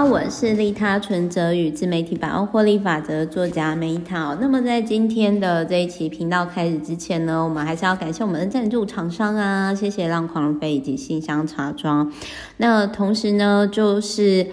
好，我是利他存折与自媒体百万获利法则作家梅涛。那么在今天的这一期频道开始之前呢，我们还是要感谢我们的赞助厂商啊，谢谢浪狂飞以及信箱茶庄。那同时呢，就是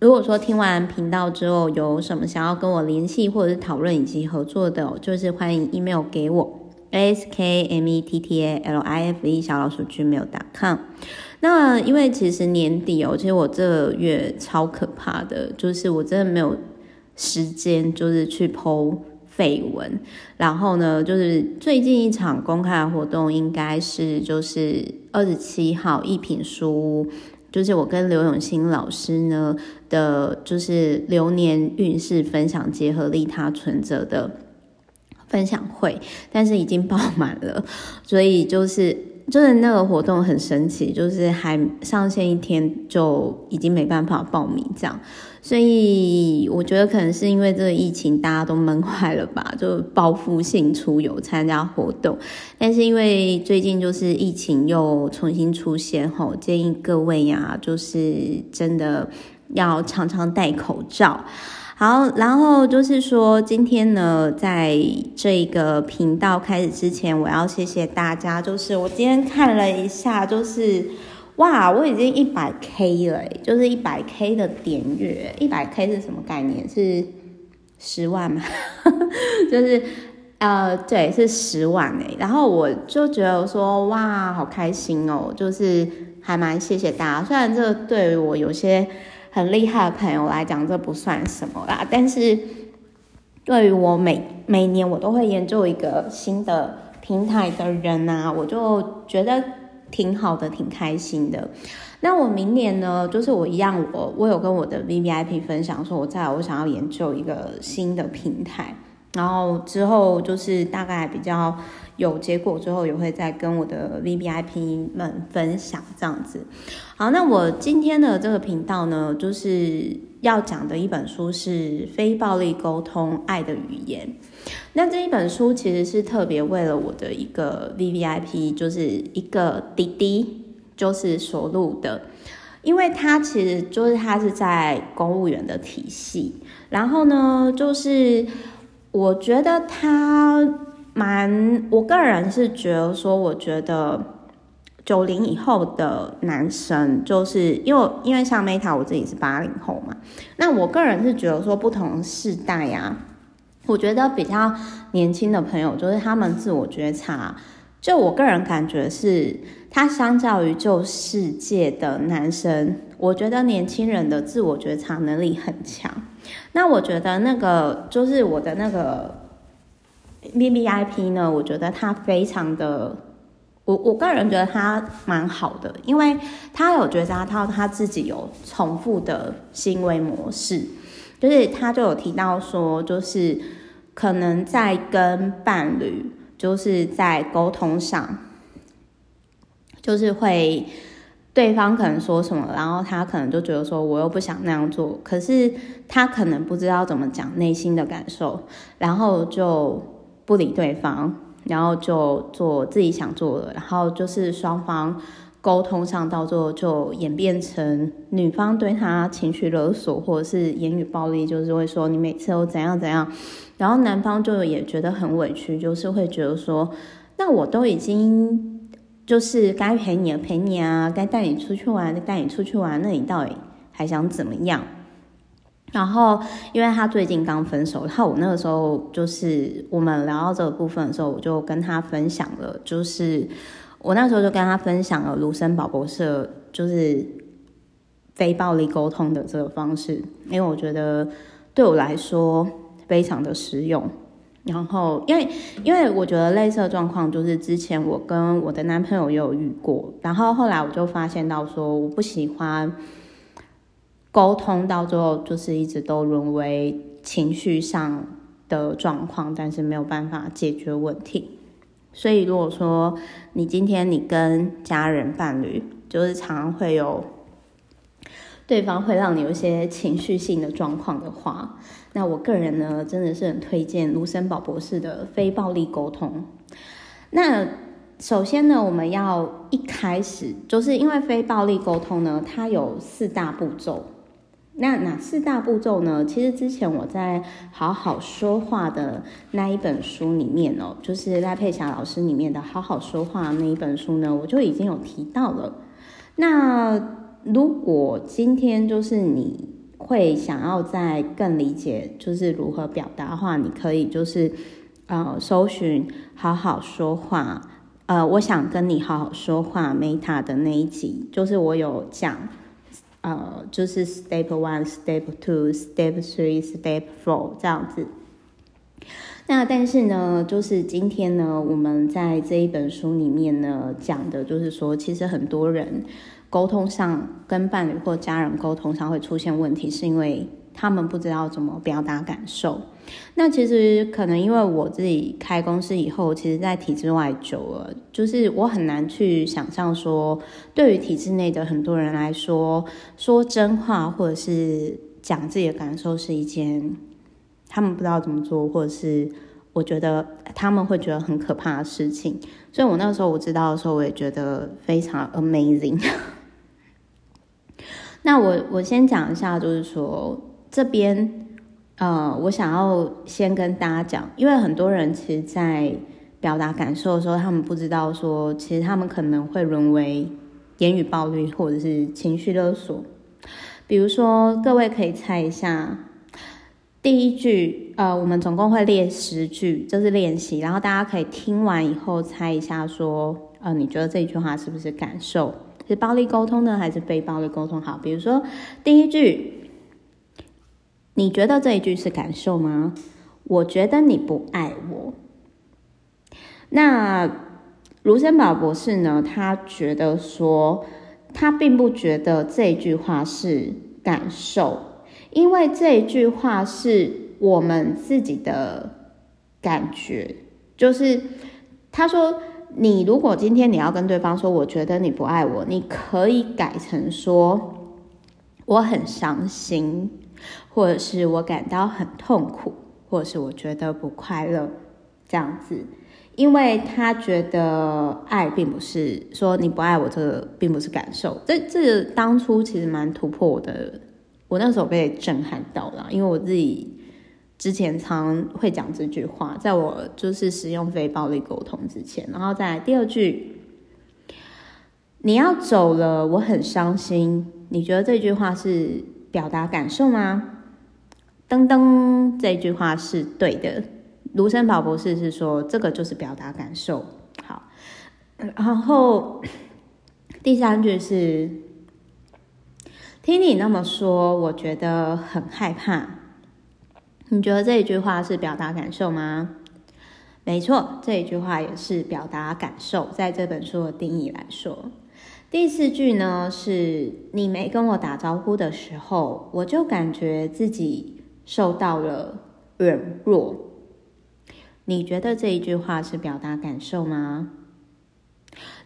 如果说听完频道之后有什么想要跟我联系或者是讨论以及合作的，就是欢迎 email 给我 s k m e t t a l i f e 小老鼠 gmail.com。那因为其实年底哦，其实我这个月超可怕的，就是我真的没有时间，就是去 po 废文。然后呢，就是最近一场公开的活动，应该是就是二十七号一品书屋，就是我跟刘永新老师呢的，就是流年运势分享结合利他存折的分享会，但是已经爆满了，所以就是。就是那个活动很神奇，就是还上线一天就已经没办法报名这样，所以我觉得可能是因为这个疫情大家都闷坏了吧，就报复性出游参加活动。但是因为最近就是疫情又重新出现后，建议各位呀，就是真的要常常戴口罩。好，然后就是说，今天呢，在这个频道开始之前，我要谢谢大家。就是我今天看了一下，就是哇，我已经一百 K 了，就是一百 K 的点阅。一百 K 是什么概念？是十万吗？就是呃，对，是十万哎。然后我就觉得说，哇，好开心哦，就是还蛮谢谢大家。虽然这对于我有些。很厉害的朋友来讲，这不算什么啦。但是，对于我每每年我都会研究一个新的平台的人呐、啊，我就觉得挺好的，挺开心的。那我明年呢，就是我一样，我我有跟我的 VVIP 分享说，我在我想要研究一个新的平台，然后之后就是大概比较。有结果之后，也会再跟我的 VVIP 们分享这样子。好，那我今天的这个频道呢，就是要讲的一本书是《非暴力沟通：爱的语言》。那这一本书其实是特别为了我的一个 VVIP，就是一个弟弟，就是所录的，因为他其实就是他是在公务员的体系，然后呢，就是我觉得他。蛮，我个人是觉得说，我觉得九零以后的男生，就是因为因为像 Meta 我自己是八零后嘛，那我个人是觉得说，不同世代呀，我觉得比较年轻的朋友，就是他们自我觉察，就我个人感觉是，他相较于旧世界的男生，我觉得年轻人的自我觉察能力很强。那我觉得那个就是我的那个。VVIP 呢，我觉得他非常的，我我个人觉得他蛮好的，因为他有觉察到他自己有重复的行为模式，就是他就有提到说，就是可能在跟伴侣，就是在沟通上，就是会对方可能说什么，然后他可能就觉得说，我又不想那样做，可是他可能不知道怎么讲内心的感受，然后就。不理对方，然后就做自己想做的，然后就是双方沟通上到最后就演变成女方对他情绪勒索，或者是言语暴力，就是会说你每次都怎样怎样，然后男方就也觉得很委屈，就是会觉得说，那我都已经就是该陪你的陪你啊，该带你出去玩的带你出去玩，那你到底还想怎么样？然后，因为他最近刚分手，然后我那个时候就是我们聊到这个部分的时候，我就跟他分享了，就是我那时候就跟他分享了卢森堡博士就是非暴力沟通的这个方式，因为我觉得对我来说非常的实用。然后，因为因为我觉得类似的状况就是之前我跟我的男朋友也有遇过，然后后来我就发现到说我不喜欢。沟通到最后就是一直都沦为情绪上的状况，但是没有办法解决问题。所以如果说你今天你跟家人伴侣，就是常常会有对方会让你有一些情绪性的状况的话，那我个人呢真的是很推荐卢森堡博士的非暴力沟通。那首先呢，我们要一开始就是因为非暴力沟通呢，它有四大步骤。那哪四大步骤呢？其实之前我在好好说话的那一本书里面哦，就是赖佩霞老师里面的好好说话那一本书呢，我就已经有提到了。那如果今天就是你会想要再更理解，就是如何表达的话，你可以就是呃搜寻好好说话，呃，我想跟你好好说话 Meta 的那一集，就是我有讲。呃，就是 step one, step two, step three, step four 这样子。那但是呢，就是今天呢，我们在这一本书里面呢，讲的就是说，其实很多人沟通上跟伴侣或家人沟通上会出现问题，是因为。他们不知道怎么表达感受，那其实可能因为我自己开公司以后，其实，在体制外久了，就是我很难去想象说，对于体制内的很多人来说，说真话或者是讲自己的感受是一件他们不知道怎么做，或者是我觉得他们会觉得很可怕的事情。所以我那时候我知道的时候，我也觉得非常 amazing。那我我先讲一下，就是说。这边，呃，我想要先跟大家讲，因为很多人其实，在表达感受的时候，他们不知道说，其实他们可能会沦为言语暴力或者是情绪勒索。比如说，各位可以猜一下，第一句，呃，我们总共会列十句，这是练习，然后大家可以听完以后猜一下，说，呃，你觉得这句话是不是感受？是暴力沟通呢，还是非暴力沟通？好，比如说第一句。你觉得这一句是感受吗？我觉得你不爱我。那卢森堡博士呢？他觉得说，他并不觉得这一句话是感受，因为这一句话是我们自己的感觉。就是他说，你如果今天你要跟对方说，我觉得你不爱我，你可以改成说，我很伤心。或者是我感到很痛苦，或者是我觉得不快乐，这样子，因为他觉得爱并不是说你不爱我，这个并不是感受。这这当初其实蛮突破我的，我那时候被震撼到了，因为我自己之前常会讲这句话，在我就是使用非暴力沟通之前，然后再来第二句，你要走了，我很伤心。你觉得这句话是表达感受吗？噔噔，这句话是对的。卢森堡博士是说，这个就是表达感受。好，然后第三句是，听你那么说，我觉得很害怕。你觉得这一句话是表达感受吗？没错，这一句话也是表达感受。在这本书的定义来说，第四句呢，是你没跟我打招呼的时候，我就感觉自己。受到了软弱，你觉得这一句话是表达感受吗？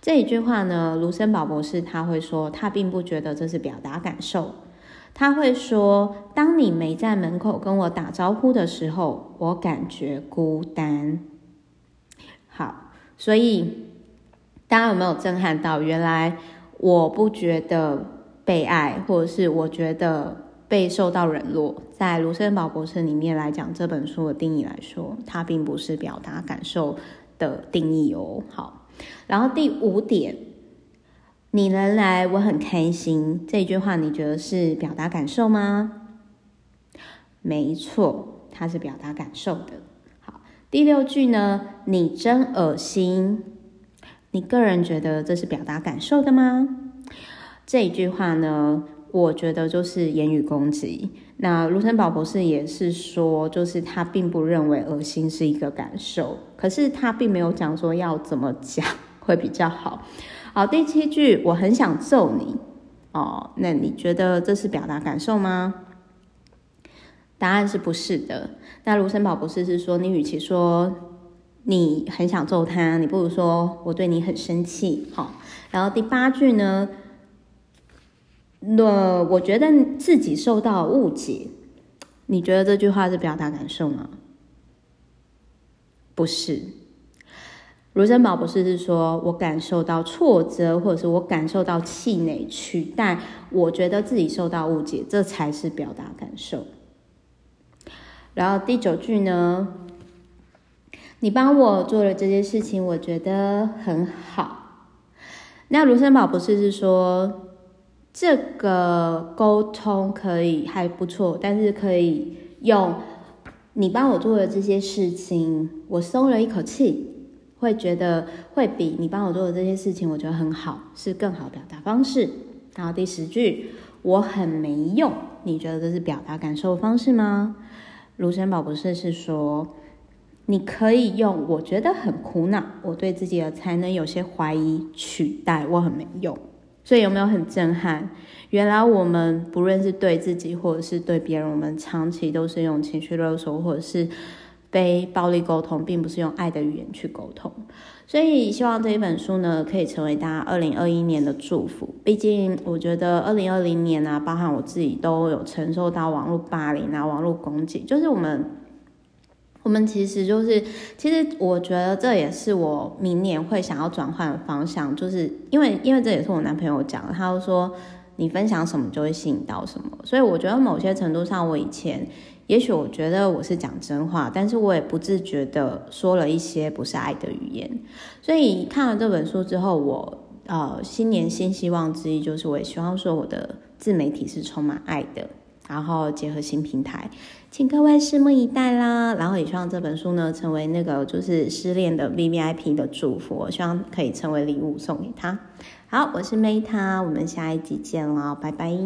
这一句话呢，卢森堡博士他会说，他并不觉得这是表达感受。他会说，当你没在门口跟我打招呼的时候，我感觉孤单。好，所以大家有没有震撼到？原来我不觉得被爱，或者是我觉得。被受到冷落，在卢森堡博士里面来讲，这本书的定义来说，它并不是表达感受的定义哦。好，然后第五点，你能来，我很开心。这句话你觉得是表达感受吗？没错，它是表达感受的。好，第六句呢？你真恶心。你个人觉得这是表达感受的吗？这一句话呢？我觉得就是言语攻击。那卢森堡博士也是说，就是他并不认为恶心是一个感受，可是他并没有讲说要怎么讲会比较好。好，第七句，我很想揍你哦。那你觉得这是表达感受吗？答案是不是的。那卢森堡博士是说，你与其说你很想揍他，你不如说我对你很生气。好，然后第八句呢？那我觉得自己受到误解，你觉得这句话是表达感受吗？不是，卢森堡博士是说，我感受到挫折，或者是我感受到气馁，取代我觉得自己受到误解，这才是表达感受。然后第九句呢，你帮我做了这件事情，我觉得很好。那卢森堡博士是说，这个沟通可以还不错，但是可以用你帮我做了这些事情，我松了一口气。会觉得会比你帮我做的这些事情，我觉得很好，是更好表达方式。然后第十句，我很没用，你觉得这是表达感受方式吗？卢森堡博士是说，你可以用我觉得很苦恼，我对自己的才能有些怀疑，取代我很没用。所以有没有很震撼？原来我们不论是对自己或者是对别人，我们长期都是用情绪勒索，或者是。非暴力沟通，并不是用爱的语言去沟通，所以希望这一本书呢，可以成为大家二零二一年的祝福。毕竟，我觉得二零二零年啊，包含我自己都有承受到网络霸凌啊、网络攻击，就是我们，我们其实就是，其实我觉得这也是我明年会想要转换的方向，就是因为，因为这也是我男朋友讲，他就说你分享什么就会吸引到什么，所以我觉得某些程度上，我以前。也许我觉得我是讲真话，但是我也不自觉的说了一些不是爱的语言。所以看了这本书之后，我呃新年新希望之一就是，我也希望说我的自媒体是充满爱的，然后结合新平台，请各位拭目以待啦。然后也希望这本书呢成为那个就是失恋的 VVIP 的祝福，我希望可以成为礼物送给他。好，我是 Meta，我们下一集见了，拜拜。